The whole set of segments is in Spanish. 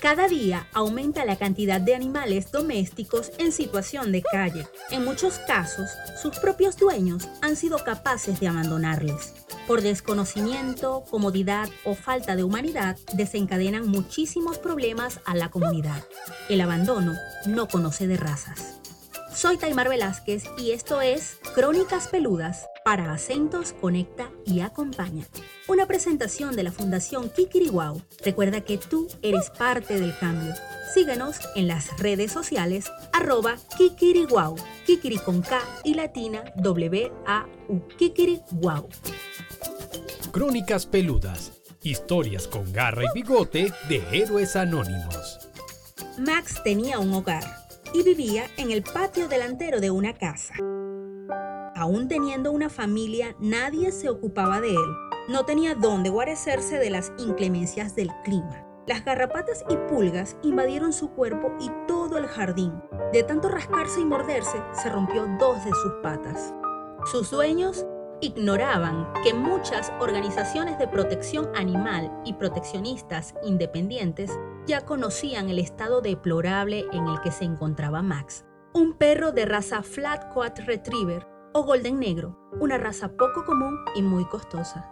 Cada día aumenta la cantidad de animales domésticos en situación de calle. En muchos casos, sus propios dueños han sido capaces de abandonarles. Por desconocimiento, comodidad o falta de humanidad, desencadenan muchísimos problemas a la comunidad. El abandono no conoce de razas. Soy Taimar Velázquez y esto es Crónicas Peludas para Acentos Conecta y Acompaña. Una presentación de la Fundación Kikiriwau. Recuerda que tú eres parte del cambio. Síguenos en las redes sociales arroba Kikiri con K y latina W-A-U, Kikiriwau. Crónicas Peludas, historias con garra y bigote de héroes anónimos. Max tenía un hogar y vivía en el patio delantero de una casa. Aún teniendo una familia, nadie se ocupaba de él. No tenía dónde guarecerse de las inclemencias del clima. Las garrapatas y pulgas invadieron su cuerpo y todo el jardín. De tanto rascarse y morderse, se rompió dos de sus patas. Sus dueños ignoraban que muchas organizaciones de protección animal y proteccionistas independientes ya conocían el estado deplorable en el que se encontraba Max, un perro de raza Flat Coat Retriever o Golden Negro, una raza poco común y muy costosa.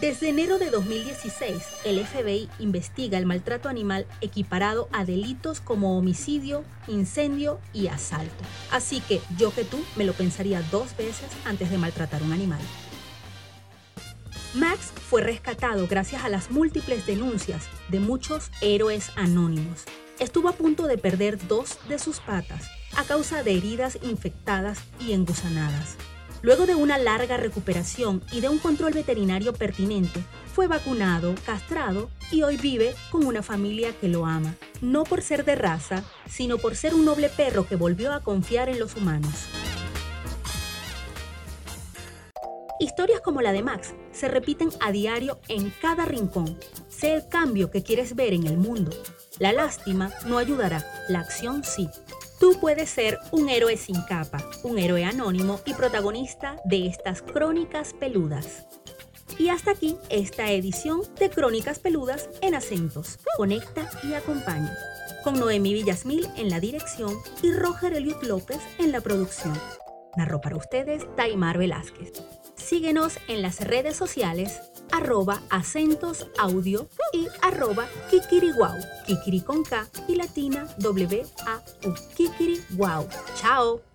Desde enero de 2016, el FBI investiga el maltrato animal equiparado a delitos como homicidio, incendio y asalto. Así que yo que tú me lo pensaría dos veces antes de maltratar un animal. Max fue rescatado gracias a las múltiples denuncias de muchos héroes anónimos. Estuvo a punto de perder dos de sus patas a causa de heridas infectadas y engusanadas. Luego de una larga recuperación y de un control veterinario pertinente, fue vacunado, castrado y hoy vive con una familia que lo ama, no por ser de raza, sino por ser un noble perro que volvió a confiar en los humanos. Historias como la de Max se repiten a diario en cada rincón. Sé el cambio que quieres ver en el mundo. La lástima no ayudará, la acción sí. Tú puedes ser un héroe sin capa, un héroe anónimo y protagonista de estas crónicas peludas. Y hasta aquí esta edición de Crónicas Peludas en acentos. Conecta y acompaña. Con Noemí Villasmil en la dirección y Roger Eliot López en la producción. Narró para ustedes Taimar Velázquez. Síguenos en las redes sociales arroba acentos audio y arroba kikiriwau, kikiri con K y latina W A U, kikiri. Chao.